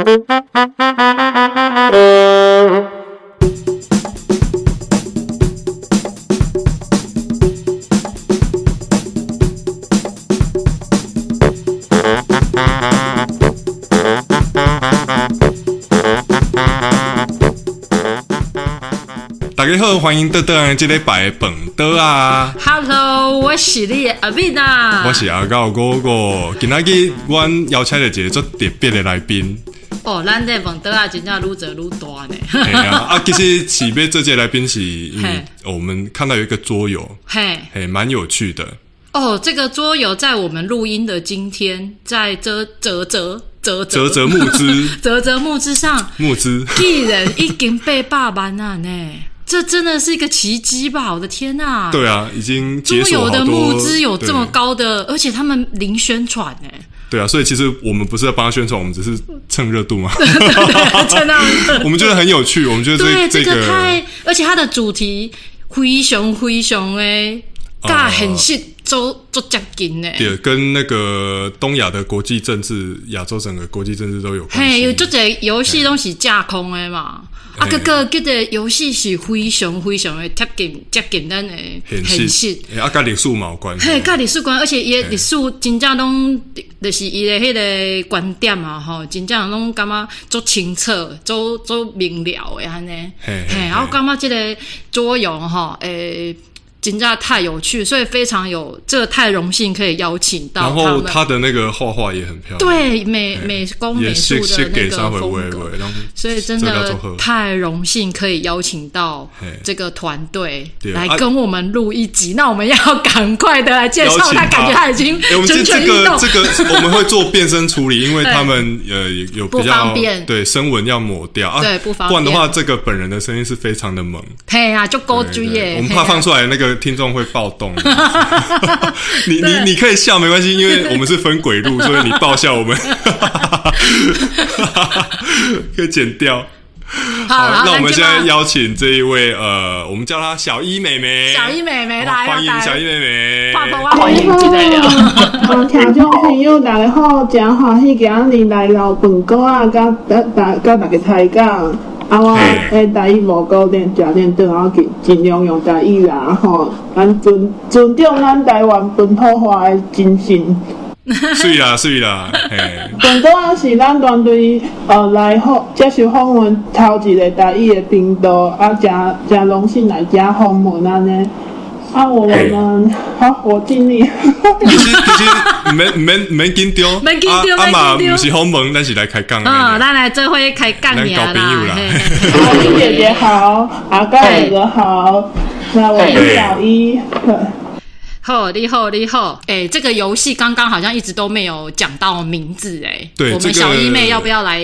大家好，欢迎倒倒来这礼拜的本岛啊！Hello，我是你的阿敏啊。我是阿高哥哥，今仔日阮邀请了一个足特别的来宾，哦，咱这本岛啊，真正愈做愈大呢。嘿啊，啊，其实是要这届来宾是因为嘿。我们看到有一个桌游，嘿，嘿，蛮有趣的，哦，这个桌游在我们录音的今天，在泽泽泽泽泽泽木之泽泽木之上，木之，一人已经被霸班了呢。这真的是一个奇迹吧！我的天呐、对啊，已经桌游的好多募资有这么对。高的，而且他们零宣传呢，对啊，所以其实我们不是在帮他宣传，我们只是蹭热度嘛。真的。我们觉得很有趣，我们觉得对，这这个太，而且它的主题非常非常诶，甲很是做做接近呢。对跟那个东亚的国际政治、亚洲整个国际政治都有关嘿，有系。这个游戏拢是架空的嘛，啊，嘿个个这个游戏是非常非常的贴近接近咱的很现实实。，欸啊，跟历史嘛有关系。嘿，甲历史关，而且伊的历史真正拢就是伊的迄个观点嘛，吼，真正拢感觉足清澈、足足明了的安尼。嘿，嘿嘿嘿然后感觉这个作用吼，诶、真的太有趣，所以非常有这个太荣幸可以邀请到然后他。他的那个画画也很漂亮，对美美工美也术的那个风格。所以真的太荣幸可以邀请到这个团队来跟我们录一集。那我们要赶快的来介绍他，感觉他已经哎，我们这蠢蠢欲这个动。这个 我们会做变声处理，因为他们呃有不比较方便。对声纹要抹掉。啊，对不方便。不然的话，这个本人的声音是非常的猛，嘿呀，就勾对追耶！对我们怕放出来那个听众会暴动。你你你可以笑没关系，因为我们是分轨路，所以你爆笑我们 可以剪掉。好，那我们现在邀请这一位呃，我们叫她小一妹妹，小一妹妹好来，欢迎小一妹妹。欢迎进来了。呃，听众朋友大家好，真欢喜今日来到本哥啊，甲大大甲大家开讲。啊，我诶，台语无固定，食练对我尽尽量用台语啦，吼，咱尊尊重咱台湾本土化的精神。睡啦睡啦，嘿，本哥啊是咱团队呃来访接受访问头一个台语的频道，啊，诚诚荣幸来遮访问安尼。啊，我们好，我尽力。其实其实没没没紧张，免紧张啊啊嘛，免紧张不是好问，但是来开杠的。嗯，咱来最后开杠你咱交朋友啦嘿嘿嘿小一姐姐好，阿高哥哥好，那我是小一。好，你好，你好。哎、这个游戏刚刚好像一直都没有讲到名字，哎，我们对这个小一妹要不要来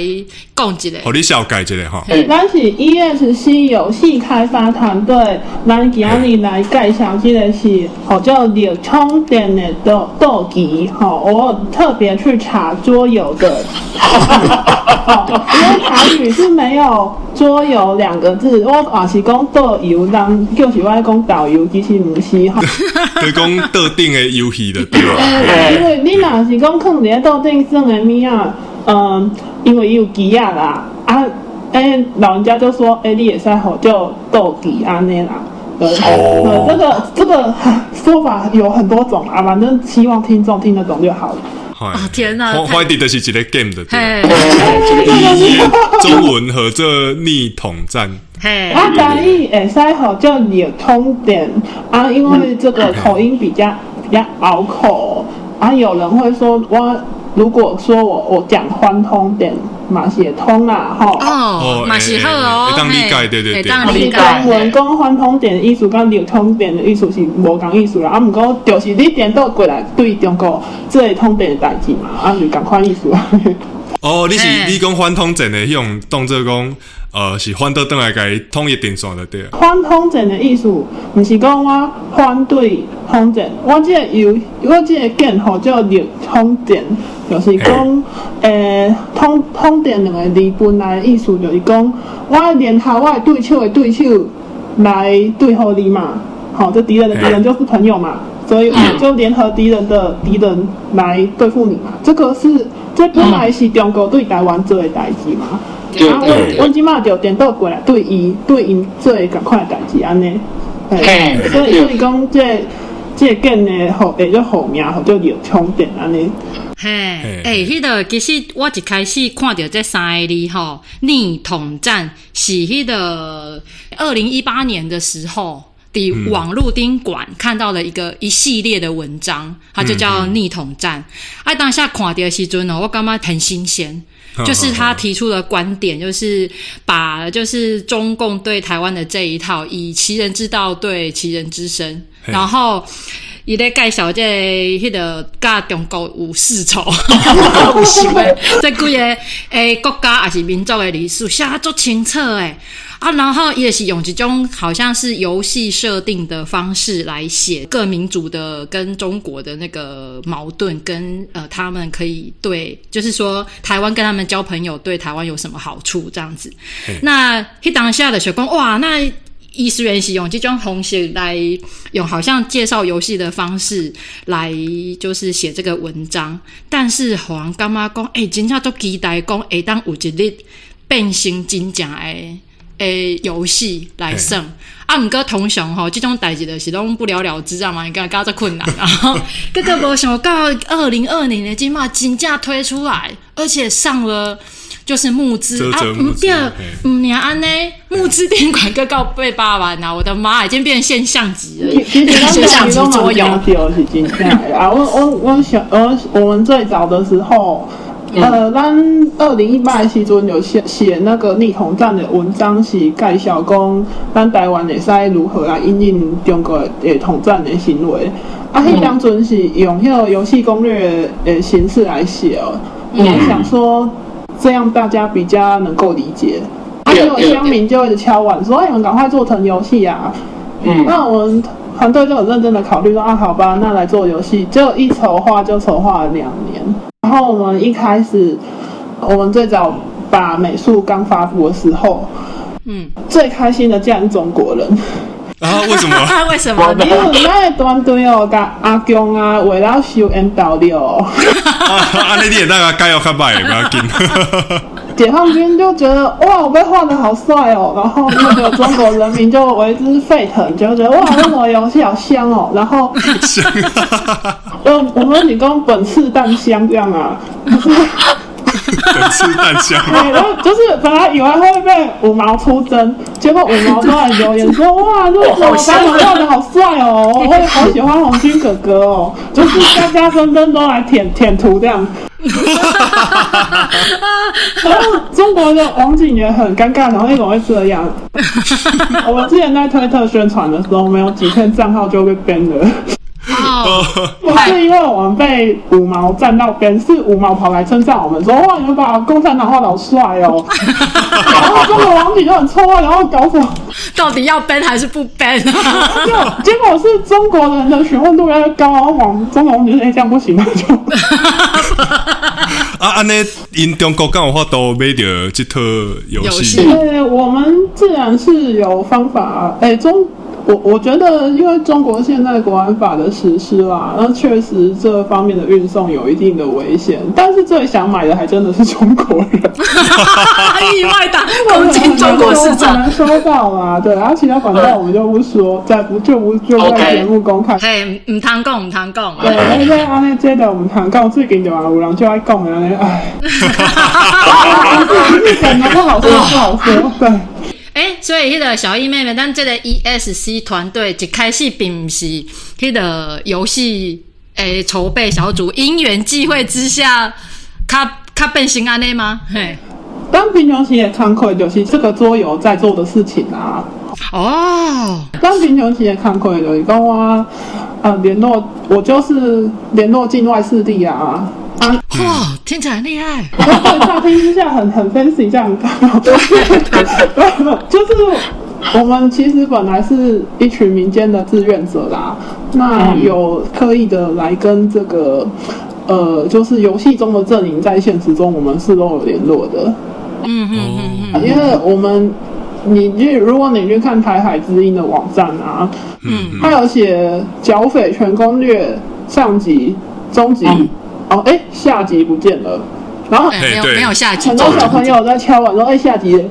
共一嘞？好，你小改一下哈。咱是 ESC 游戏开发团队，咱今日来介绍这个是好叫流充电的斗斗棋，好，我特别去查桌游的，哦因为台语是没有桌游两个字，我也是讲斗游，人就是我讲导游，其实不是吼。就是讲特定的游戏的 对吧？因为你若是讲放伫咧桌顶耍的物啊，嗯，因为伊有机啊啦，啊，诶、老人家就说，诶、你也使好叫斗机安尼啦。对，哦呃，这个这个说法有很多种啊，反正希望听众听得懂就好了。哦天哪太怀疑的是一个 game 的 中文和这逆统战，嘿，啊，台语会使好叫你通点啊，因为这个口音比较比较拗口。啊，有人会说我如果说我我讲欢通点嘛写通啦吼。哦，嘛是好哦，会当理解对对对当理解。中文讲反通点的意思，甲流通点的意思是无共意思啦。啊，毋过就是你颠倒过来对中国这个通点的代志嘛，啊，就共款意思啊。哦，你是你讲反通阵的迄种动作讲，呃，是反倒转来甲伊统一电线的对了。欢通点的意思，毋是讲我反对通点，我这个游，我这个 game 吼叫逆通点，就是讲，诶、通通点两个字本来的意思就是讲，我联合我的对手的对手来对付你嘛，好，这敌人的敌人就是朋友嘛，所以我就联合敌人的敌人来对付你嘛，这个是这本来是中国对台湾做的代志嘛。啊，对对阮阮即马就颠倒过来对伊对因做的共款的代志安尼。嘿嘿所以所以讲这这梗的后会叫后名，或叫流充电安尼。嘿，诶、迄个其实我一开始看到这三个字吼，逆统战是迄个二零一八年的时候。的网络宾馆看到了一个一系列的文章，它就叫逆统战。啊，当下看到的时阵呢，我感觉很新鲜，就是他提出的观点，就是把就是中共对台湾的这一套，以其人之道对其人之身，然后。伊咧介绍这迄个甲中国有世仇，有想诶，这几个诶国家还是民族诶历史写得足清楚诶。啊，然后也是用一种好像是游戏设定的方式来写各民族的跟中国的那个矛盾，跟呃他们可以对，就是说台湾跟他们交朋友对台湾有什么好处这样子。那迄当下的学光哇，那医师原是用这种方式来用好像介绍游戏的方式来就是写这个文章，但是好像干妈讲，诶、真正都期待讲会当有一日变成真正诶诶游戏来胜。啊，毋过通常吼，即种代志就是拢不了了之啊嘛，你干搞这困难，然后结果无想到二零二零年金马金价推出来，而且上了就是募资啊，啧啧募资毋对嘿，毋娘安呢，募资店管个告被霸完呐！我的妈，已经变成现象级了，现象级桌游。是真正的啊！我我我想，我我们最早的时候，呃，咱二零一八的时阵有写写那个逆统战的文章，是介绍讲咱台湾会使如何来应应中国的统战的行为。啊，迄当阵是用迄个游戏攻略的形式来写哦，我想说这样大家比较能够理解。啊，结果乡民就一直敲碗说：“哎，你们赶快做成游戏啊！”嗯，那我们团队就很认真的考虑说啊，好吧，那来做游戏，就一筹划就筹划了两年。然后我们一开始，我们最早把美术刚发布的时候，嗯，最开心的竟然是中国人，啊？为什么？为什么？因为咱的团队哦，甲阿强啊，为了收 N W，啊，啊，那点大家该要看摆不要紧。解放军就觉得哇，我被画的好帅哦，然后那个中国人民就为之沸腾，就觉得哇，那什么游戏好香哦，然后香，我我们女工本次蛋香这样啊，本次蛋香，对，然后就是本来以为会被五毛出征，结果五毛都来留言说哇，这个我把我画的好帅哦，我也好喜欢红军哥哥哦，就是家家纷纷都来舔舔图这样。然后中国的网警也很尴尬，然后为什么会这样？我们之前在推特宣传的时候，没有几天账号就被 ban 了。哦，不是因为我们被五毛站到边，是五毛跑来称赞我们说：“哇，你们把共产党画的好帅哦！” 然后中国网警就很错愕，然后搞什么？到底要 ban 还是不 ban 啊？就结果是中国人的询问度越来越高，然后网中国网警说：“哎，这样不行 啊！”就啊，安尼因中国敢有法度买着这套游戏游戏？对，我们自然是有方法。哎，中我我觉得，因为中国现在国安法的实施啦，那确实这方面的运送有一定的危险。但是最想买的还真的是中国人，意外打攻击中国市很场。难收到啦。对，然后其他管道我们就不说，在不就不就在节目公开。嘿，唔通讲，唔通讲。对，而且安尼接着我们谈到最近就啊，有人就爱讲的安尼，哎，日本的不好说，不好说，对。诶、所以迄个小易妹妹，咱这个 ESC 团队一开始并不是迄个游戏诶筹备小组，因缘际会之下，较较变成安尼吗？嘿，当平穷期的康亏就是这个桌游在做的事情啊。哦，当平穷期的康亏就是讲我呃联络，我就是联络境外势力啊。啊，哇，听起来很厉害。然后乍听之下很很 fancy 这样，就是我们其实本来是一群民间的志愿者啦，那有刻意的来跟这个呃，就是游戏中的阵营在现实中我们是都有联络的，嗯嗯嗯嗯，因为我们。你去，如果你去看台海之音的网站啊，嗯，它有写剿匪全攻略上集、中集，嗯哦，哎，下集不见了，然后哎没有没有下集很多小朋友在敲碗说：“哎，下集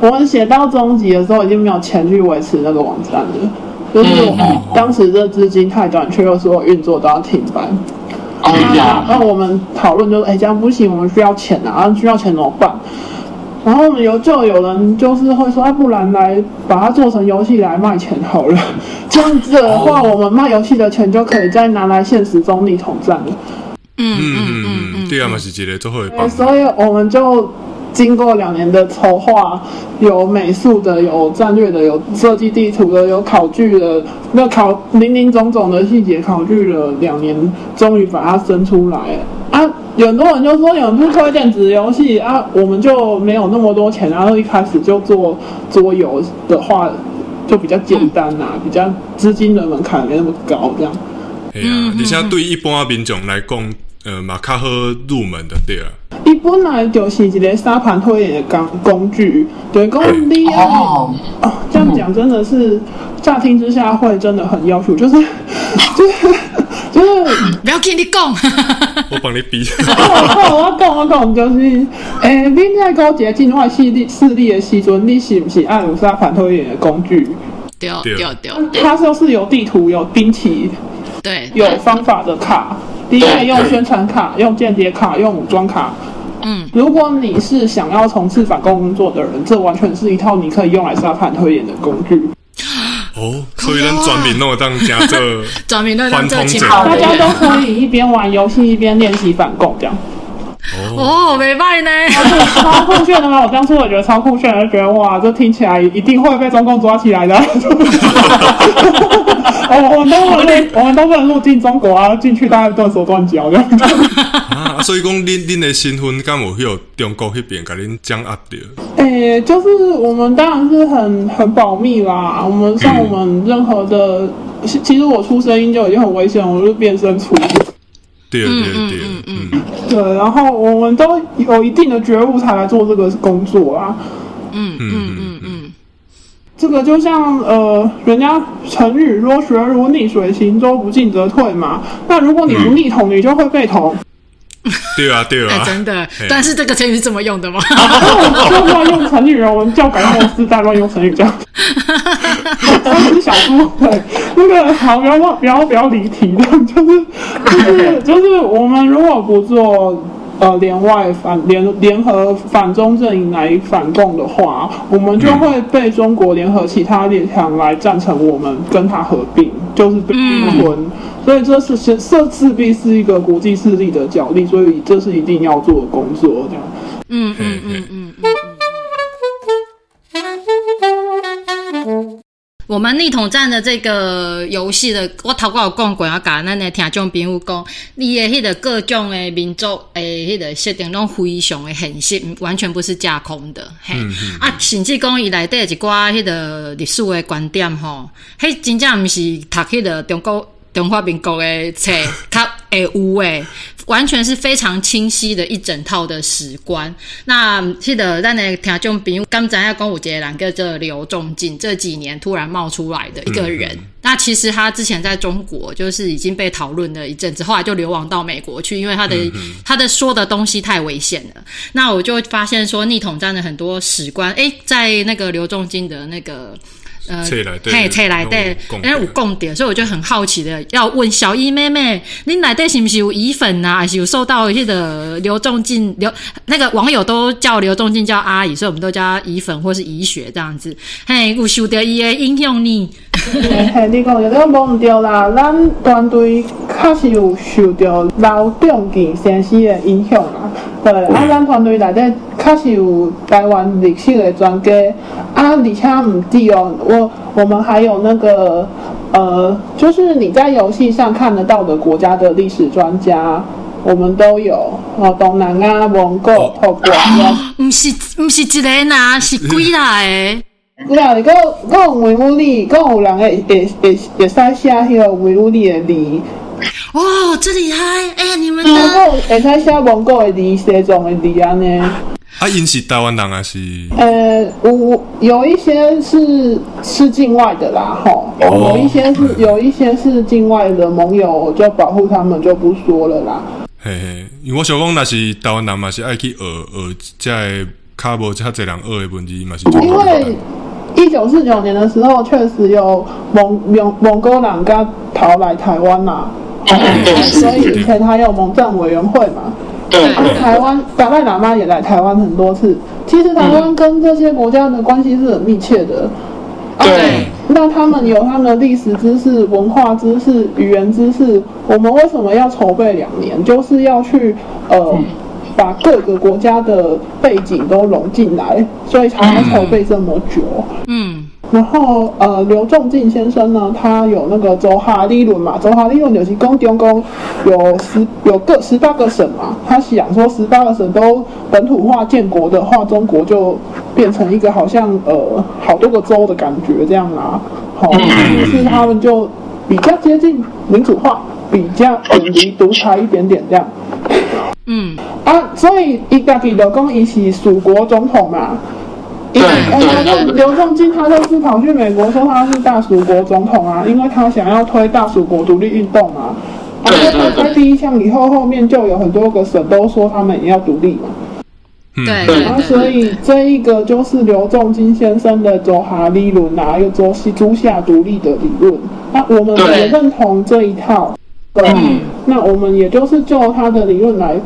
我们写到中集的时候，已经没有钱去维持那个网站了，就是当时这资金太短缺，又所有运作都要停办。哎呀，然后我们讨论就是，哎，这样不行，我们需要钱啊，然后需要钱怎么办？然后我们有就有人就是会说，哎，不然来把它做成游戏来卖钱好了。这样子的话，我们卖游戏的钱就可以再拿来现实中立统战了。嗯嗯嗯嗯嗯嗯嗯，对啊，嘛是一个最好的对，办法。所以我们就经过两年的筹划，有美术的，有战略的，有设计地图的，有考据的，那考林林总总的细节考据了两年，终于把它生出来啊！有很多人就说你们不推电子游戏啊，我们就没有那么多钱，然后一开始就做桌游的话，就比较简单呐、比较资金的门槛没那么高，这样。哎呀，而且对一般民众来讲，呃，马卡赫入门的对啊。伊本来就是一个沙盘推演的工工具，对，讲你啊哦，哦，这样讲真的是乍听之下会真的很要求，就是 就是就是，不要跟你讲，我帮你比。我我讲我讲就是，诶、你在搞一个境外势力势力的时阵，你是不是爱有沙盘推演的工具？对对。对对它就是有地图、有兵器、对，有方法的卡，你可以用宣传卡、用间谍卡、用武装卡。嗯，如果你是想要从事反共工作的人，这完全是一套你可以用来沙盘推演的工具。哦，所以咱全民拢有当家这专门 都让这个情况大家都可以一边玩游戏一边练习反共，这样哦，哦，没办呢，超酷炫的吗？我当初我觉得超酷炫的，就觉得哇，这听起来一定会被中共抓起来的。我我们都不能入，我们都不能入境中国啊，进去大概断手断脚这样。啊，所以讲恁恁的身份敢有迄中国那边给恁掌握着？诶、就是我们当然是很很保密啦。我们像我们任何的，其其实我出声音就已经很危险，我就变声出。对对嗯对，嗯嗯嗯，对，然后我们都有一定的觉悟才来做这个工作啊。嗯嗯嗯嗯，这个就像呃，人家成语说“学如逆水行舟，不进则退”嘛。那如果你不逆桶，你就会被捅。对啊对哎，啊，真的，但是这个成语是这么用的吗？就乱用成语，我们教改后世代乱用成语这样。三只小猪，对，那个好，不要忘，不要不要离题的，就是就是就是我们如果不做。呃，联外反联联合反中阵营来反共的话，我们就会被中国联合其他列强来赞成我们跟他合并，就是被并吞。所以这是是这势必是一个国际势力的角力，所以这是一定要做的工作，这样。嗯嘿嗯嗯嗯。我们逆统战的这个游戏的，我头过有讲过，我甲咱的听众朋友讲，你的迄个各种的民族诶，迄个设定拢非常的现实，完全不是架空的。嘿，啊，甚至讲伊内底一寡迄个历史的观点吼，迄真正毋是读迄个中国中华民国的册较会有诶。完全是非常清晰的一整套的史观。那记得咱的听众比如刚才要讲有一个人叫做刘仲敬，这几年突然冒出来的一个人。那其实他之前在中国就是已经被讨论了一阵子，后来就流亡到美国去，因为他的、他的说的东西太危险了。那我就发现说逆统战的很多史观，诶，在那个刘仲敬的那个。呃，嘿，册内底有讲，哎，有共点，所以我就很好奇的要问小一妹妹，你内底是不是有乙粉啊，还是有受到迄个刘仲进刘那个网友都叫刘仲进叫阿姨，所以我们都叫她乙粉或是乙血这样子。嘿，有受到伊的影响呢？嘿，你讲的这个无毋对啦，咱团队确实有受到老中健先生的影响啦。对，啊，咱团队内底确实有台湾历史的专家，啊，而且毋止哦，我我们还有那个呃，就是你在游戏上看得到的国家的历史专家。我们都有哦，东南亚、蒙古、泰国，毋是毋是一个呐，是几来的？对啊，你讲讲维吾利，讲有人会会会会使写迄个维吾利的字。哦，真厉害！哎、你们蒙的古会使写蒙古的字、西藏的字安尼。啊，因是台湾人还是？呃，有有一些是是境外的啦，吼，哦有一些是有一些是境外的盟友，就保护他们就不说了啦。嘿嘿，因为我想讲，若是台湾人嘛是爱去学学这个较无遮侪人学的文字嘛是最因为一九四九年的时候，确实有蒙蒙蒙哥人跟逃来台湾呐、所以以前还有蒙藏委员会嘛。对啊台湾达赖喇嘛也来台湾很多次。其实台湾跟这些国家的关系是很密切的。啊对那他们有他们的历史知识、文化知识、语言知识。我们为什么要筹备两年？就是要去呃。把各个国家的背景都融进来，所以才会筹备这么久。嗯然后呃，刘仲敬先生呢，他有那个周哈理论嘛，周哈理论就是讲中共有十有个十八个省嘛，他想说十八个省都本土化建国的话，中国就变成一个好像呃好多个州的感觉这样啦，好、于是他们就比较接近民主化，比较远离独裁一点点这样。嗯啊，所以伊家己就讲伊是蜀国总统嘛。因为对呃对对刘仲敬他就是跑去美国说他是大蜀国总统啊，因为他想要推大蜀国独立运动嘛。然后对对对他开第一项以后，后面就有很多个省都说他们也要独立嘛。嗯对对然后所以这一个就是刘仲敬先生的周哈理论啊，又周西诸夏独立的理论。那我们对也认同这一套。对，嗯那我们也就是就他的理论来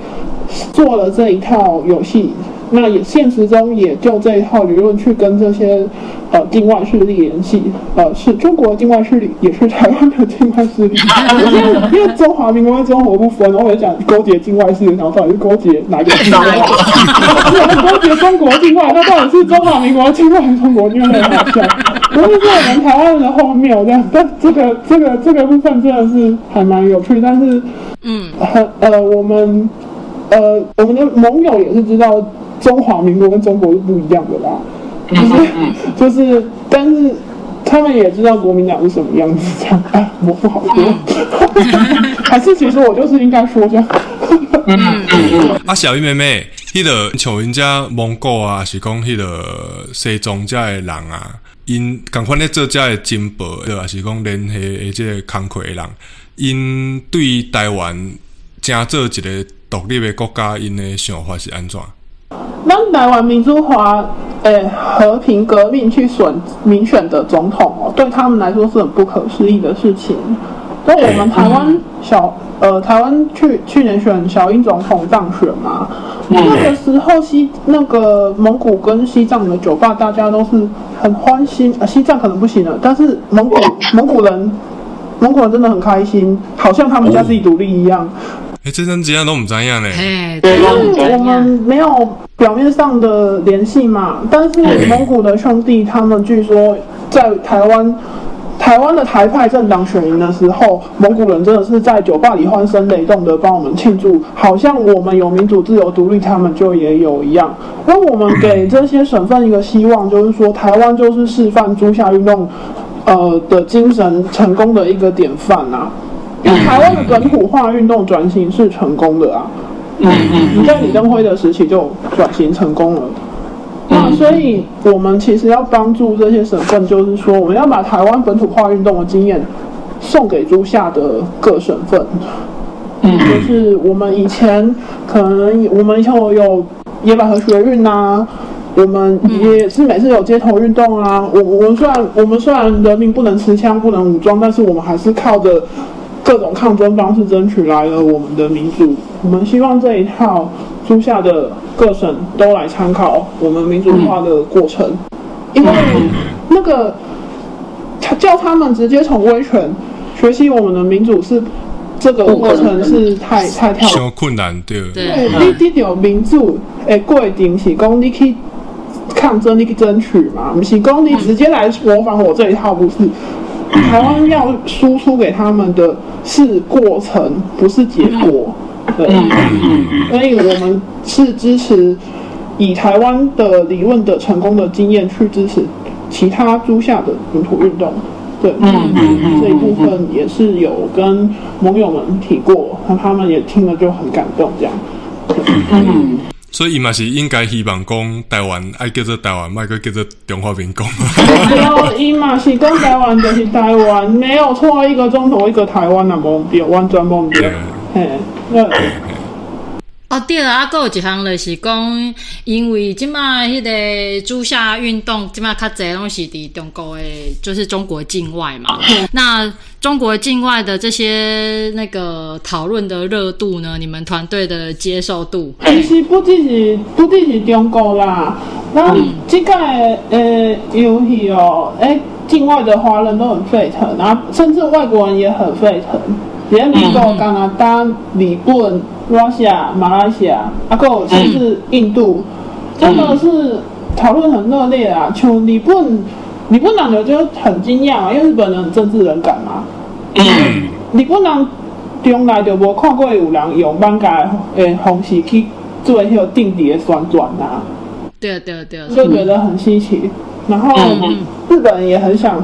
做了这一套游戏。那也现实中也就这一套理论去跟这些呃境外势力联系，呃是中国的境外势力，也是台湾的境外势力。因 为因为中华民国跟中国不分，然后我就想勾结境外势力，然后到底是勾结哪一个境外？勾 结 中国境外，那到底是中华民国境外还是中国境外？很好笑。不是说我们台湾人的荒谬这样，但这个这个这个部分真的是还蛮有趣，但是嗯。很呃，我们呃，我们的盟友也是知道中华民国跟中国是不一样的啦，就是就是，但是他们也知道国民党是什么样子，这样哎，我不好说，还是其实我就是应该说这样，啊，小鱼妹妹，迄、个像人家蒙古啊，是讲迄个西藏遮的人啊，因共款咧做遮的进步，对，也是讲联系诶即个工课的人，因对台湾正做一个独立的国家，因的想法是安怎？咱台湾民主化，诶、和平革命去选民选的总统哦，对他们来说是很不可思议的事情。那我们台湾小呃，台湾去去年选小英总统当选嘛，那个时候西那个蒙古跟西藏的酒吧，大家都是很欢欣，呃，西藏可能不行了，但是蒙古蒙古人蒙古人真的很开心，好像他们家自己独立一样。诶、这阵子啊都毋知样呢。嘿，对因为对我们没有表面上的联系嘛，但是蒙古的兄弟他们据说在台湾。台湾的台派政党选赢的时候，蒙古人真的是在酒吧里欢声雷动的帮我们庆祝，好像我们有民主、自由、独立，他们就也有一样。那我们给这些省份一个希望，就是说台湾就是示范朱夏运动，呃的精神成功的一个典范啊。因为台湾的本土化运动转型是成功的啊。嗯嗯你在李登辉的时期就转型成功了。那所以，我们其实要帮助这些省份，就是说，我们要把台湾本土化运动的经验送给诸下的各省份。嗯就是我们以前可能我们以前有野百合学运啊、我们也是每次有街头运动啊。我我们虽然我们虽然人民不能持枪不能武装，但是我们还是靠着各种抗争方式争取来了我们的民主。我们希望这一套诸下的各省都来参考我们民主化的过程，因为那个他叫他们直接从威权学习我们的民主是这个过程是太太跳伤困难对。对对，你你有民主诶过程是讲你去抗争，你去争取嘛，不是讲你直接来模仿我这一套，不是。台湾要输出给他们的是过程，不是结果。对，所以我们是支持以台湾的理论的成功的经验去支持其他诸下的本土运动。对，这一部分也是有跟盟友们提过，那他们也听了就很感动，这样。所以伊嘛是应该希望讲台湾爱叫做台湾，莫个叫做中华民国。没有，伊嘛是讲台湾就是台湾，没有错，一个中国一个台湾啊，忘掉，完全忘掉对。嘿，那哦，对了，啊，还有一项就是讲，因为即马迄个朱夏运动，即马较侪拢是伫中国诶，就是中国境外嘛。那中国境外的这些那个讨论的热度呢，你们团队的接受度？其实不只是不只是中国啦，那这个诶游戏哦，哎，境外的华人都很沸腾，然后甚至外国人也很沸腾，连美国、加拿大、日本、Russia、马来西亚，啊，还有甚至印度，真的是讨论很热烈啊。像日本，日本人就很惊讶啊，因为日本人很政治人感嘛。日本人从来就无看过有人用漫画的方式去做迄个定点的宣传啊，对对对，就觉得很稀奇。然后日本人也很想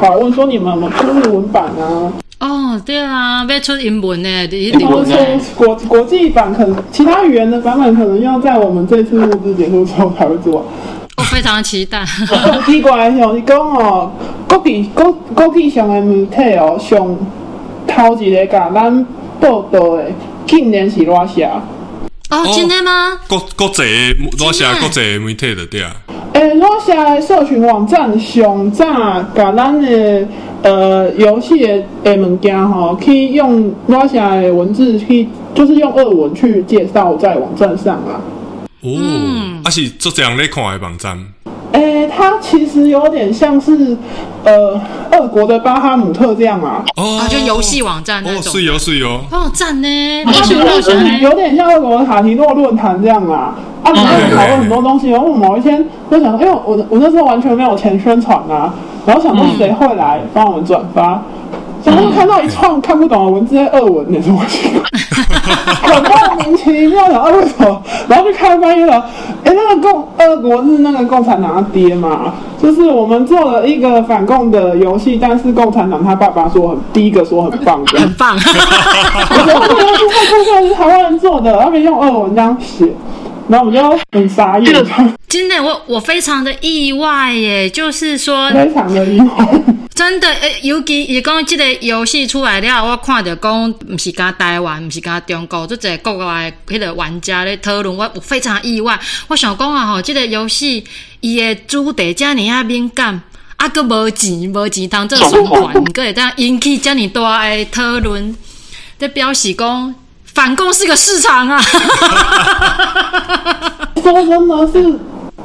讨论说，你们有没有出日文版啊？哦，对啊，要出英文呢，一或定者说国国际版，可能其他语言的版本可能要在我们这次录制结束之后才会做。我非常期待。很奇怪的像你讲哦，国际国国际上的媒体哦，上头一个甲咱报道的，竟然是罗夏。哦，真的吗？国国际的我写国际的媒体的对啊，诶，罗夏的社群网站上早甲咱的呃游戏的诶物件吼，去用罗夏的文字去，就是用俄文去介绍在网站上啊。哦，啊是做这样咧看的网站，诶，它其实有点像是呃俄国的巴哈姆特这样啊。哦啊，就游戏网站那哦，种。是有是有，哦，赞呢！它其实是有点像俄国的卡提诺论坛这样啊，啊，然后讨论很多东西。然后我某一天就想，因为我我那时候完全没有钱宣传啊，然后想到谁会来帮我们转发，然后看到一串看不懂的文字在俄文，你说我奇怪，很莫名其妙的，啊为什么？然后就看翻译了，哎，那个共俄国是那个共产党的爹嘛，就是我们做了一个反共的游戏，但是共产党他爸爸说很第一个说很棒的。很棒。我说这个游戏太酷炫，是台湾人做的，他们用俄文这样写，然后我就很傻眼，真的，我我非常的意外耶，就是说，非常的意外。真的，诶，尤其是讲这个游戏出来了，我看到讲，不是讲台湾，不是讲中国，这个国外迄个玩家咧讨论，我我非常意外。我想讲啊，吼，这个游戏伊的主题遮尔啊敏感，啊，佫无钱，无钱通做宣传，佮会当引起遮尔大的讨论，这表示讲反共是个市场啊。说真的是，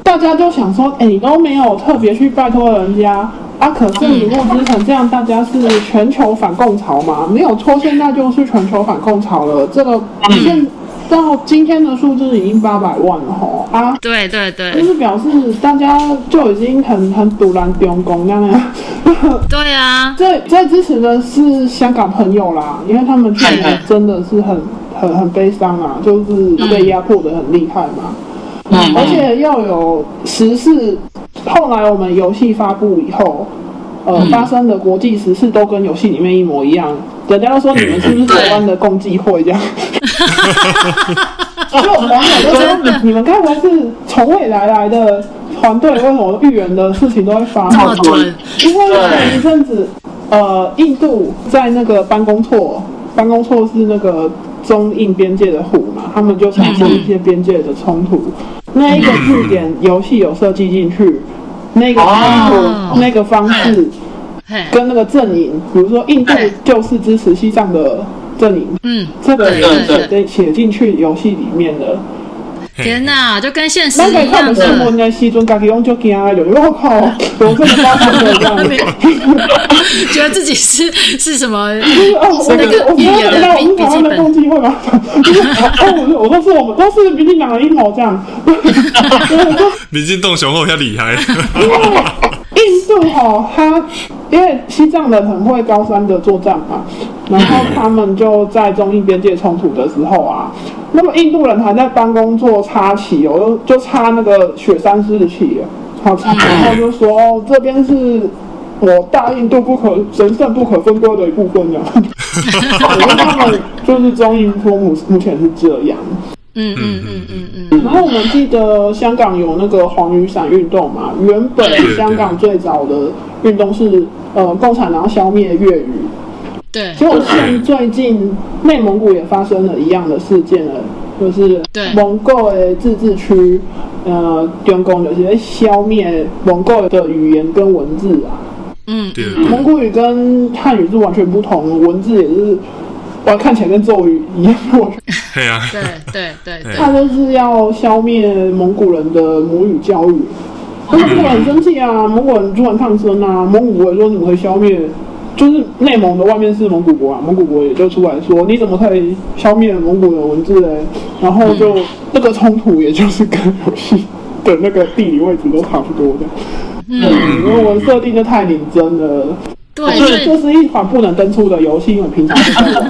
大家就想说，哎、你都没有特别去拜托人家啊，可是你募资成这样，大家是全球反共潮嘛？没有错，现在就是全球反共潮了。这个现到今天的数字已经八百万了吼啊！对对对就，是表示大家就已经很很堵拦中共那样。对啊，最最支持的是香港朋友啦，因为他们去年真的是很很很悲伤啊，就是被压迫的很厉害嘛，嗯而且又有时事。后来我们游戏发布以后，呃，发生的国际时事都跟游戏里面一模一样，人家都说你们是不是台湾的共济会这样？就网友就说你你们该不会是从未来来的团队？为什么预言的事情都会发这生？么准，因为前一阵子，呃，印度在那个班公错，班公错是那个中印边界的湖嘛，他们就产生一些边界的冲突。那一个据点游戏有设计进去，那个那个方式，跟那个阵营，比如说印度就是支持西藏的阵营，嗯，这个也是对写进写进去游戏里面的。天哪，就跟现实一样的的新闻。的时阵，家己用就惊啊！有我靠，我这个发生的这样子。觉得自己是是什么？那个言的笔笔记本会吗？哦，我我都是我们都是民进党的阴谋这样。民进党雄厚遐厉害，印度哈，他因为西藏人很会高山的作战嘛，然后他们就在中印边界冲突的时候啊，那么印度人还在办公做插旗哦，就插那个雪山狮子旗，好插，然后就说这边是。我大印度不可神圣不可分割的一部分，这样。我觉得他们就是中印说目目前是这样。嗯嗯嗯嗯嗯，然后我们记得香港有那个黄雨伞运动嘛，原本香港最早的运动是呃共产党要消灭粤语，对，结果现最近内蒙古也发生了一样的事件了，就是对。蒙古的自治区，呃，中共就是在消灭蒙古的语言跟文字啊。嗯，对蒙古语跟汉语是完全不同，文字也是，哇，看起来跟咒语一样。我嘿啊，对对对对，他就是要消灭蒙古人的母语教育。可是蒙古人很生气啊，蒙古人突然抗争啊，蒙古国也说怎么可以消灭？就是内蒙的外面是蒙古国啊，蒙古国也就出来说你怎么可以消灭蒙古的文字嘞？然后就、那个冲突，也就是跟游戏的那个地理位置都差不多的。嗯，因为我设定就太拟真了。对，这所以这是一款不能登出的游戏，因为平常。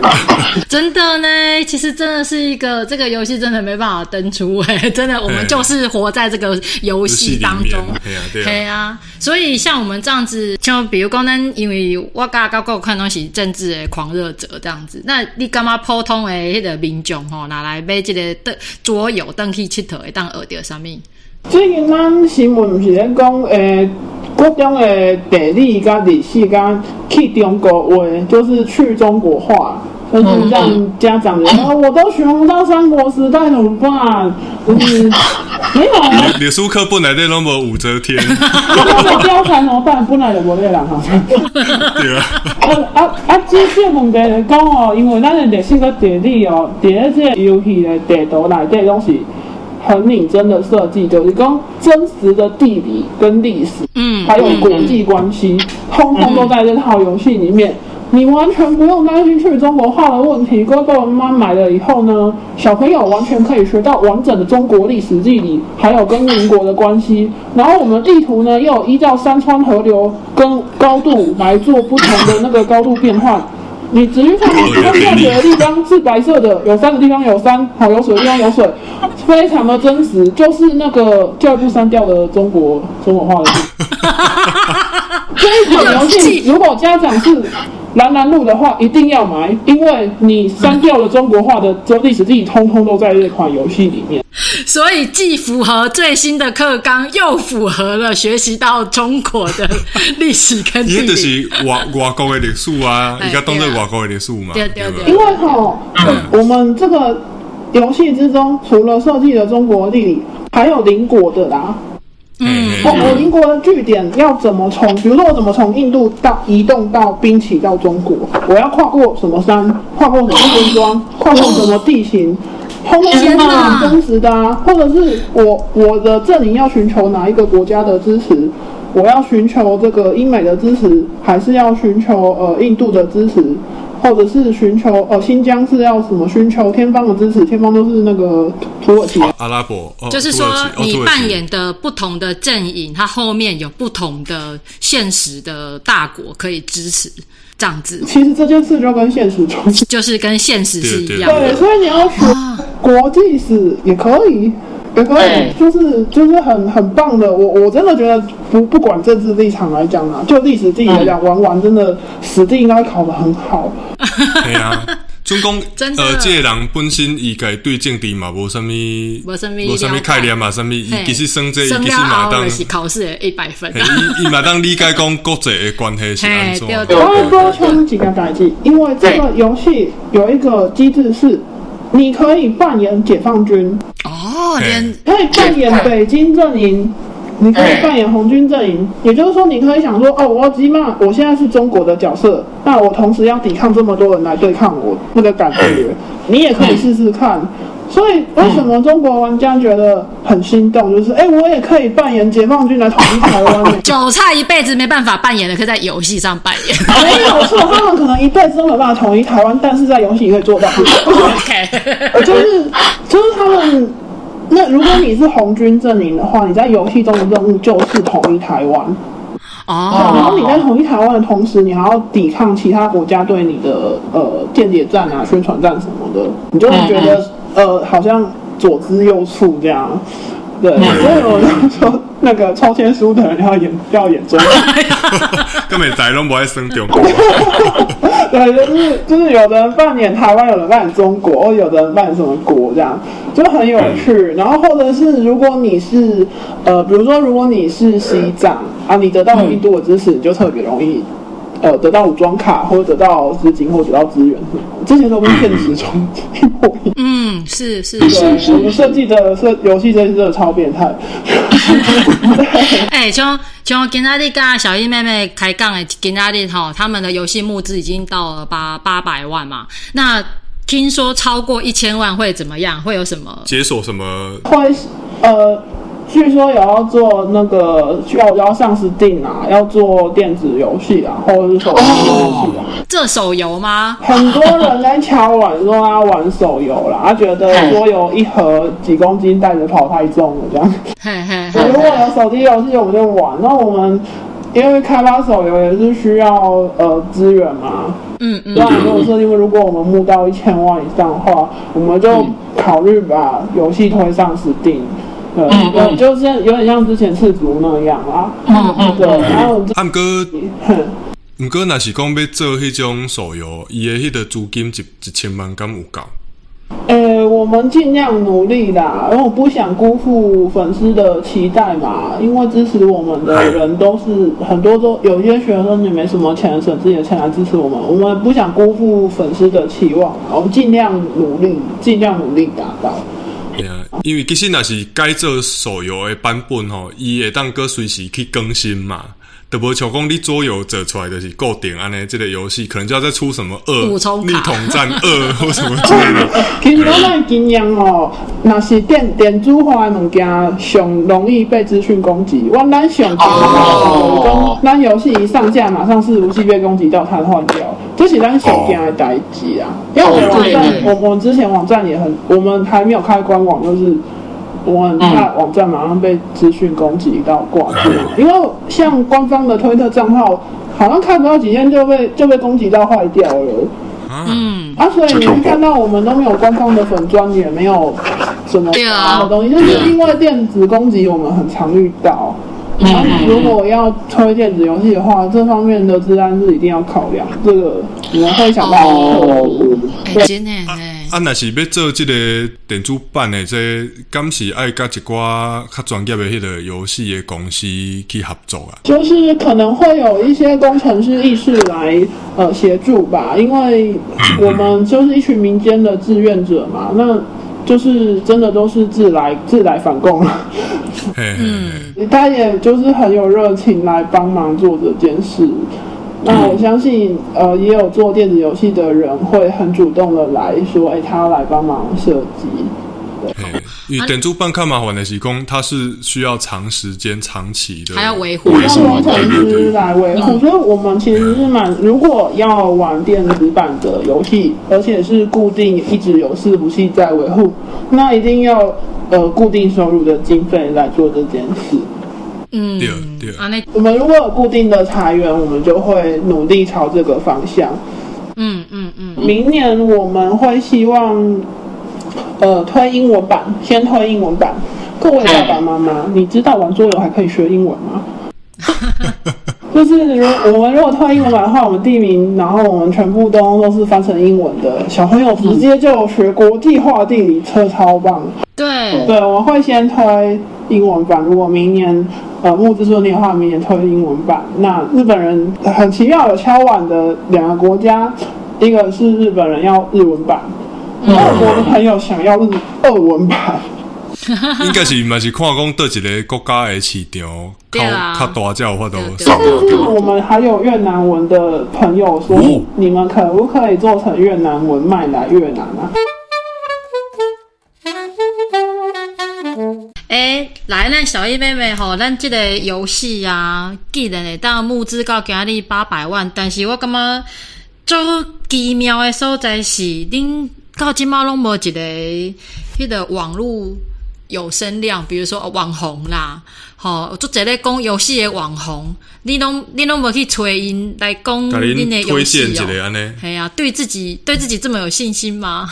真的呢，其实真的是一个这个游戏真的没办法登出哎，真的我们嗯就是活在这个游戏当中。对啊，对对啊，啊，所以像我们这样子，就比如讲，咱因为我甲高高看东西政治的狂热者这样子，那你干嘛普通的迄个民众吼，拿来买这个桌桌游登去佚佗，会当学到啥物？最近咱新闻毋是咧讲，诶、国中的地理甲历史甲去中国话，就是去中国化，就是让家长觉得、哦我都学不到三国时代怎么办？就是没有啊，历史课本内底拢无武则天，那个教材怎么办？本来就无咧人好像。对啊，啊啊啊！这这问题来讲哦，因为咱的历史跟地理哦，伫咧即个游戏的地图内底拢是很拟真的设计，就是讲真实的地理跟历史，嗯还有国际关系，通通都在这套游戏里面。你完全不用担心去中国化的问题。哥哥妈妈买了以后呢，小朋友完全可以学到完整的中国历史地理，还有跟邻国的关系。然后我们地图呢，又依照山川河流跟高度来做不同的那个高度变换。你只去看看看水的地方是白色的，有山的地方有山，好有水的地方有水，非常的真实，就是那个教育部删掉的中国中国化的地方。这一款游戏，如果家长是蓝蓝路的话，一定要买，因为你删掉了中国化的这历史地理，通通都在这款游戏里面。所以既符合最新的课纲，又符合了学习到中国的历史跟地伊迄就。是外外国的历史啊，哎伊甲当做外国的历史嘛，对对对因为哈，我们这个游戏之中，除了设计了中国地理，还有邻国的啦。嗯我我英国的据点要怎么从，比如说我怎么从印度到移动到兵起到中国，我要跨过什么山，跨过什么村庄，跨过什么地形，通通是天哪很真实的啊。或者是我我的阵营要寻求哪一个国家的支持，我要寻求这个英美的支持，还是要寻求呃印度的支持？或者是寻求呃新疆是要什么寻求天方的支持？天方都是那个土耳其阿拉伯，哦就是说你扮演的不同的阵营，它后面有不同的现实的大国可以支持，这样子其实这件事就跟现实中就是跟现实是一对对，样的。所以你要学国际史也可以，也可以对，就是就是很很棒的。我我真的觉得不不管政治立场来讲啊，就历史地理来讲，玩玩真的史地应该考得很好。对啊，准讲 真的呃，这个人本身伊家对政治嘛无啥物，无啥物无啥物概念嘛，啥物伊嘿其实算这，其实嘛当，考试的一百分嘿。伊伊嘛当理解讲国际的关系是安怎。我要多讲几个代际，因为这个游戏有一个机制是，你可以扮演解放军，哦，连可以扮演北京阵营，你可以扮演红军阵营，也就是说，你可以想说，哦，我起码我现在是中国的角色，那我同时要抵抗这么多人来对抗我，那个感觉，你也可以试试看。所以为什么中国玩家觉得很心动？就是，哎、我也可以扮演解放军来统一台湾、欸。韭菜一辈子没办法扮演的，可以在游戏上扮演。没有错，他们可能一辈子都没办法统一台湾，但是在游戏里可以做到。OK，就是就是他们，那如果你是红军阵营的话，你在游戏中的任务就是统一台湾。哦然后你在哦，统一台湾的同时，你还要抵抗其他国家对你的呃间谍战啊、宣传战什么的，你就会觉得呃好像左支右绌这样。对，所以我就说那个抽签书的人要演要演中国。根本在拢不爱生中国，对，就是就是有的人扮演台湾，有的人扮演中国，或有的人扮演什么国，这样就很有趣。然后或者是如果你是呃，比如说如果你是西藏啊，你得到了印度的支持，你就特别容易呃得到武装卡，或者得到资金，或者得到资源这些都跟现实中 一模一样。嗯，是是对，是。我们设计的设游戏设计真的超变态。哎、像像今仔日跟小英妹妹开讲的，今仔日吼，他们的游戏募资已经到了八八百万嘛。那听说超过一千万会怎么样？会有什么？解锁什么？会呃，据说有要做那个要要上 Steam 啊，要做电子游戏啊，或者是手机游戏啊。这手游吗？很多人在敲碗说他玩手游啦，他觉得桌游一盒几公斤带着跑太重了这样。嘿嘿嘿如果有手机游戏我们就玩，那我们因为开发手游也是需要呃资源嘛，嗯嗯当然如果说因为如果我们募到一千万以上的话，我们就考虑把游戏推上 Steam。对，嗯嗯对就是有点像之前赤足那样啊。嗯嗯对，然后啊，毋过哼毋过，若是讲要做迄种手游，伊的迄个资金一一千万敢有够？呃，我们尽量努力啦，因为我不想辜负粉丝的期待嘛。因为支持我们的人都是很多都有些学生也没什么钱，省自己的钱来支持我们，我们不想辜负粉丝的期望，我们尽量努力，尽量努力达到。嘿啊，因为其实若是改做手游的版本吼，伊会当搁随时去更新嘛。就无像讲你桌游做出来的是固定安尼，这个游戏可能就要再出什么二逆统战二或什么之类的。其实咱的经验哦，那是电电子化的物件上容易被资讯攻击。我咱上惊的讲，咱游戏一上架，马上伺服器被攻击到瘫痪掉，这是咱上惊的代志啊。因为我们网站，我我们之前网站也很，我们还没有开官网，就是我很怕网站马上被资讯攻击到挂掉，因为像官方的推特账号，好像看不到几天就被就被攻击到坏掉了。嗯，啊，所以你会看到我们都没有官方的粉砖，也没有什么什么东西，就是因为电子攻击我们很常遇到。然后如果要推电子游戏的话，这方面的治安是一定要考量，这个我们会想办法克服。哎、真的哎，啊，若是要做即个电子版的这，敢是爱甲一寡较专业的迄个游戏的公司去合作啊？就是可能会有一些工程师意识来呃协助吧，因为我们就是一群民间的志愿者嘛，那就是真的都是自来自来反共了。他也就是很有热情来帮忙做这件事。那我相信，呃，也有做电子游戏的人会很主动的来说，哎、他要来帮忙设计。嘿，因为电子版较麻烦的是讲，它是需要长时间、长期的，还要维护。让工程师来维护，所以我们其实是蛮，如果要玩电子版的游戏，而且是固定一直有伺服器在维护，那一定要呃固定收入的经费来做这件事。嗯。对对啊那我们如果有固定的裁员，我们就会努力朝这个方向。嗯嗯嗯，明年我们会希望，呃，推英文版，先推英文版。各位爸爸妈妈，你知道玩桌游还可以学英文吗？就是如我们如果推英文版的话，我们地名，然后我们全部都都是翻成英文的，小朋友直接就学国际化地理，车超棒。对，对，我会先推英文版。如果明年呃募资顺利的话，明年推英文版。那日本人很奇妙有敲碗的两个国家，一个是日本人要日文版，俄国的朋友想要日俄文版。应该是嘛是看讲倒一个国家的市场对啊。较较大才有法度对对。上就是我们还有越南文的朋友说，哦。你们可不可以做成越南文卖来越南啊？诶、来，咱小易妹妹吼，咱即个游戏啊，既然会当募资到今日八百万，但是我感觉最奇妙的所在是，恁到即马拢无一个迄个网络有声量，比如说哦网红啦，吼，做一咧讲游戏的网红，你拢你拢无去催因来讲甲恁的游戏哦。系啊，对自己对自己这么有信心吗？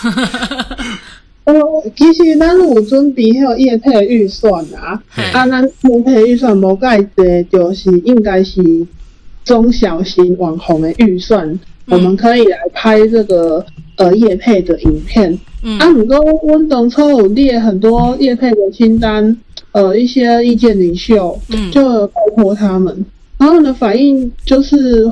呃，其实咱有准备迄个业配的预算啊，嘿啊，咱业配预算无介济，就是应该是中小型网红的预算，我们可以来拍这个呃叶配的影片。嗯。啊，不过阮当初有列很多叶配的清单，呃，一些意见领袖，嗯。就有拜托他们，然后呢反应就是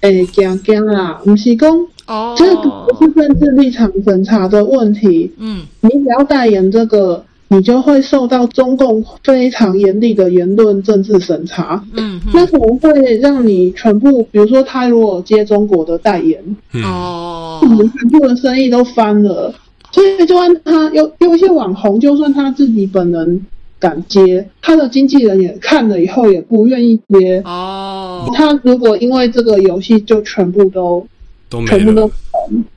诶惊惊啦，不是讲哦，这个不是政治立场审查的问题，嗯。你只要代言这个，你就会受到中共非常严厉的言论政治审查。嗯那可能会让你全部，比如说他如果接中国的代言，嗯哦我们全部的生意都翻了。所以就算他有有一些网红，就算他自己本人敢接，他的经纪人也看了以后也不愿意接。哦，他如果因为这个游戏就全部都都没全部都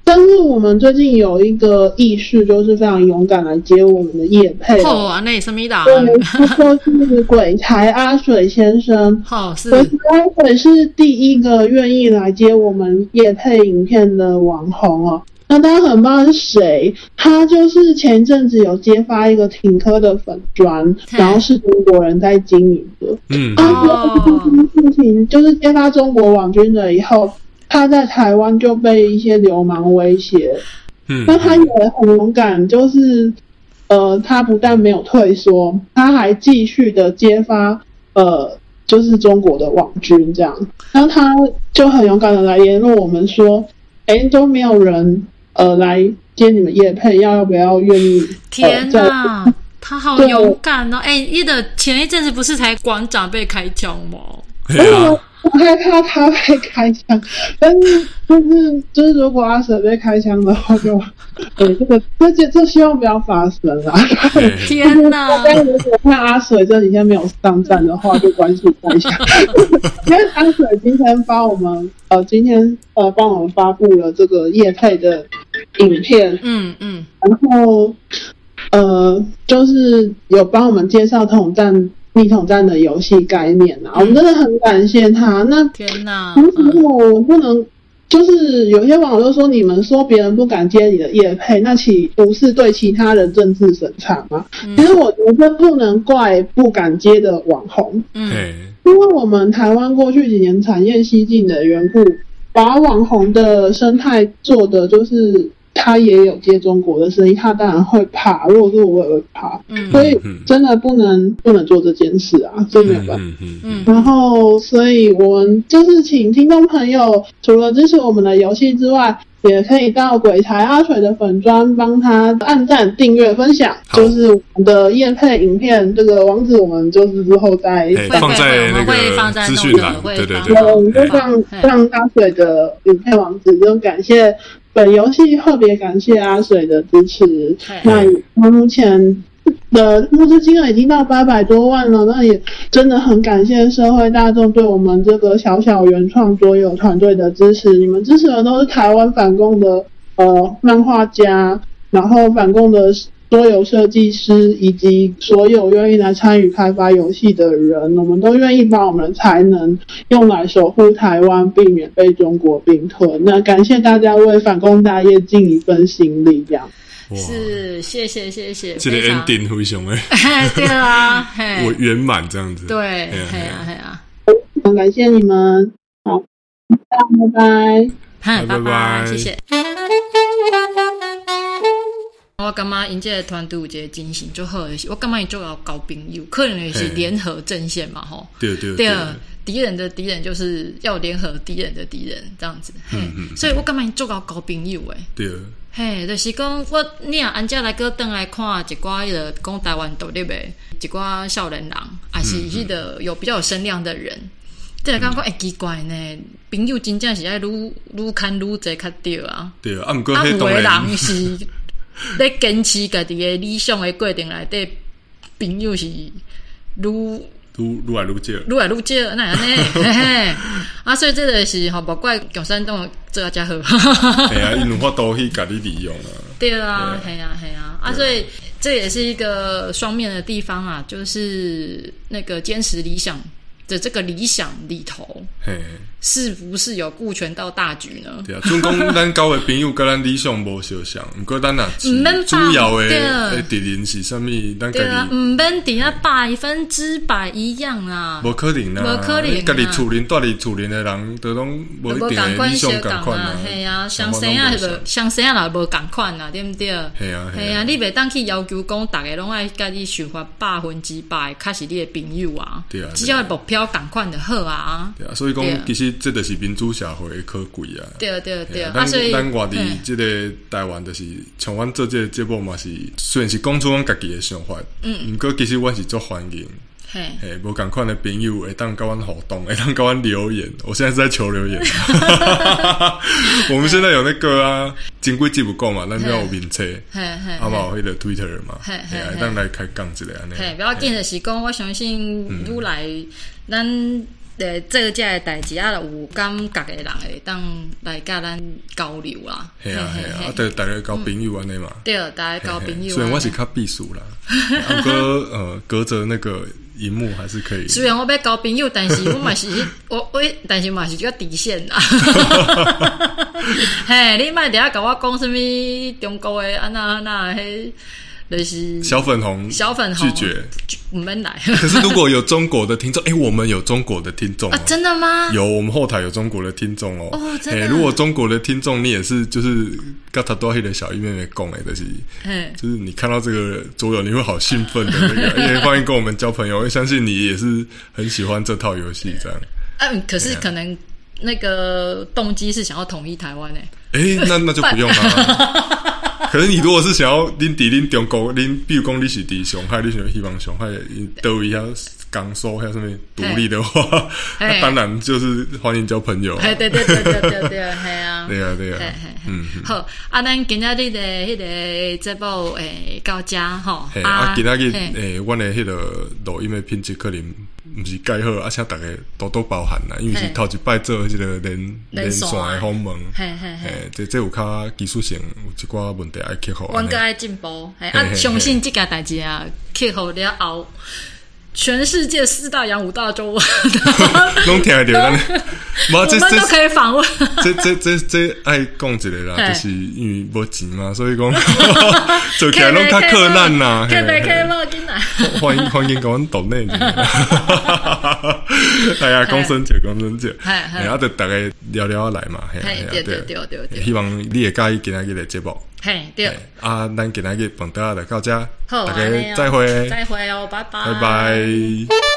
但是我们最近有一个意识，就是非常勇敢来接我们的业配。哦啊，那什么的？对，他就是鬼才阿水先生。好 是鬼才阿水是第一个愿意来接我们业配影片的网红哦。那大家很不知道是谁，他就是前一阵子有揭发一个挺科的粉砖，然后是中国人在经营的。嗯，他哦说这件事情就是揭发中国网军了以后，他在台湾就被一些流氓威胁，嗯，那他也很勇敢，就是呃，他不但没有退缩，他还继续的揭发呃，就是中国的网军这样，然后他就很勇敢的来联络我们说，哎，都没有人呃来接你们叶配，要要不要愿意？天哪，他好勇敢哦！哎，你的前一阵子不是才馆长被开枪吗？我害怕他被开枪，但是 就是就是，如果阿水被开枪的话就，对这个这这这希望不要发生啊！天哪！但如果看阿水这几天没有上战的话，就关注一下，因为阿水今天帮我们呃今天呃帮我们发布了这个叶配的影片，嗯嗯，然后呃就是有帮我们介绍统战逆统战的游戏概念啊，我们真的很感谢他。那天哪！如嗯果我不能，就是有些网友就说你们说别人不敢接你的业配，那岂不是对其他人政治审查吗？嗯其实我觉得不能怪不敢接的网红，嗯，因为我们台湾过去几年产业西进的缘故，把网红的生态做的就是。他也有接中国的生意，他当然会怕。如果是我，也会怕。嗯所以嗯真的不能不能做这件事啊，这没有办法。嗯嗯嗯然后，所以我们就是请听众朋友，除了支持我们的游戏之外，也可以到鬼才阿水的粉砖帮他按赞、订阅、分享，就是我们的夜配影片这个网址，我们就是之后再放在那会会放在那个资讯栏，个会对对放对，对，我们就嘿放放阿水的影片网址，就感谢本游戏特别感谢阿水的支持。那他目前的募资金额已经到八百多万了，那也真的很感谢社会大众对我们这个小小原创桌游团队的支持。你们支持的都是台湾反共的呃漫画家，然后反共的桌游设计师，以及所有愿意来参与开发游戏的人，我们都愿意把我们的才能用来守护台湾，避免被中国并吞。那感谢大家为反攻大业尽一份心力，这样。是谢谢谢谢，这个 ending 非常哎 对啊，我圆满这样子，对，嘿啊嘿嘿啊啊嘿啊，很感谢你们，好，拜拜。嗨，拜拜拜谢谢。我感觉因这个团队有一个精神就好的是，我感觉伊做到交朋友，可能也是联合阵线嘛吼。对对对啊，敌人的敌人就是要联合敌人的敌人这样子，嘿，嗯所以我感觉伊做到交朋友诶。对，嘿，就是讲我你若安遮来个倒来看一寡迄个讲台湾独立的一寡少年人，还是迄个有比较有声量的人，这个感觉会奇怪呢。朋友真正是爱愈愈看愈济较对啊。对啊，啊，毋过啊，有的迄当然人是 咧坚持家己的理想的过程内底，朋友是愈愈愈来愈少，愈来愈少，那安尼，嘿嘿。啊，所以这个是吼，莫怪共产党做啊遮好。系啊，因有法度去甲你利用啊，对啊，系啊，系啊啊，所以这也是一个双面的地方啊，就是那个坚持理想的这个理想里头，嘿，是不是有顾全到大局呢？对啊，准讲咱交的朋友甲咱理想无相像，毋过咱若是毋免主要对的的敌人是啥物，咱对啊家，己唔免底下百分之百一样啊，无可能啊，无可能啊。家己厝邻住伫厝邻的人，都拢无一无定的理想共款共啊，系啊，什么相生啊，像相生啊，也无共款啊，对毋对？系啊系啊，你袂当去要求讲，逐个拢爱家己想法百分之百，较是你的朋友啊。对啊只要目标票赶快的好啊。对啊，所以讲对其实这就是民主社会的可贵啊。对对对，啊，咱所以咱外地嗯即个台湾，就是像阮做这个节目嘛是，虽然是讲出阮家己的想法，嗯，毋过其实阮是做欢迎，嘿，嘿，无共款的朋友会当甲阮互动，会当甲阮留言。我现在是在求留言，我们现在有那个啊，金龟记不够嘛，咱就要有名册，嘿。嘿啊嘛有迄个 Twitter 嘛，嘿嘿嘿啊嘿。当来开讲一个安尼。嘿，不要紧，的是讲，我相信愈来咱诶做遮的代志啊，有感觉的人会当来甲咱交流啦。系啊系啊，啊，嘿对，大家交朋友安尼嘛。对，大家交朋友啊。虽然我是较避暑啦，不过呃，隔着那个荧幕还是可以。虽然我要交朋友，但是我嘛是我 我，但是嘛是一个底线啦。嘿，你莫伫遐甲我讲什物中国诶安那安那迄，就是小粉红小粉红拒绝。我们来 可是如果有中国的听众，哎、我们有中国的听众、哦啊！真的吗？有，我们后台有中国的听众哦。哦真如果中国的听众，你也是就是刚才多黑的小一妹妹讲诶，就是嘿，就是你看到这个桌游，你会好兴奋的那个，也欢迎跟我们交朋友。我相信你也是很喜欢这套游戏，这样。嗯，可是可能那个动机是想要统一台湾诶。诶、那 那就不用啦。可是你如果是想要恁伫恁中国，恁比如讲你是伫上海，你想希望上海都一下港收还有什么独立的话，当然就是欢迎交朋友。嘿，对对对对对对，系 啊。对啊对啊。嗯，好，啊，咱今仔日的迄个节目诶到遮吼，嘿，啊，今仔日诶，阮的迄个录音的品质可能毋是介好，而且大家多多包涵啦，因为是头一摆做迄个连连线。的访问，嘿这这有较技术性有一寡问题爱克服。阮个爱进步，嘿啊，相信即件代志啊，克服了后，全世界四大洋五大洲，拢听得到咱，无我这这们都可以访问。这这这这爱讲一个啦，嘿就是因为无钱嘛，所以讲 做起来拢较困难呐。可嘿以可以无紧来。欢迎欢迎跟阮岛内。哎呀，讲生节讲生节，嘿嘿然后就大家聊聊来嘛，对对对对对，希望你会介意今仔日的节目。嘿对。嘿，啊，咱今仔日本到来到这，好，大家再会，再会哦，拜拜，拜拜。